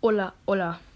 Hola, hola.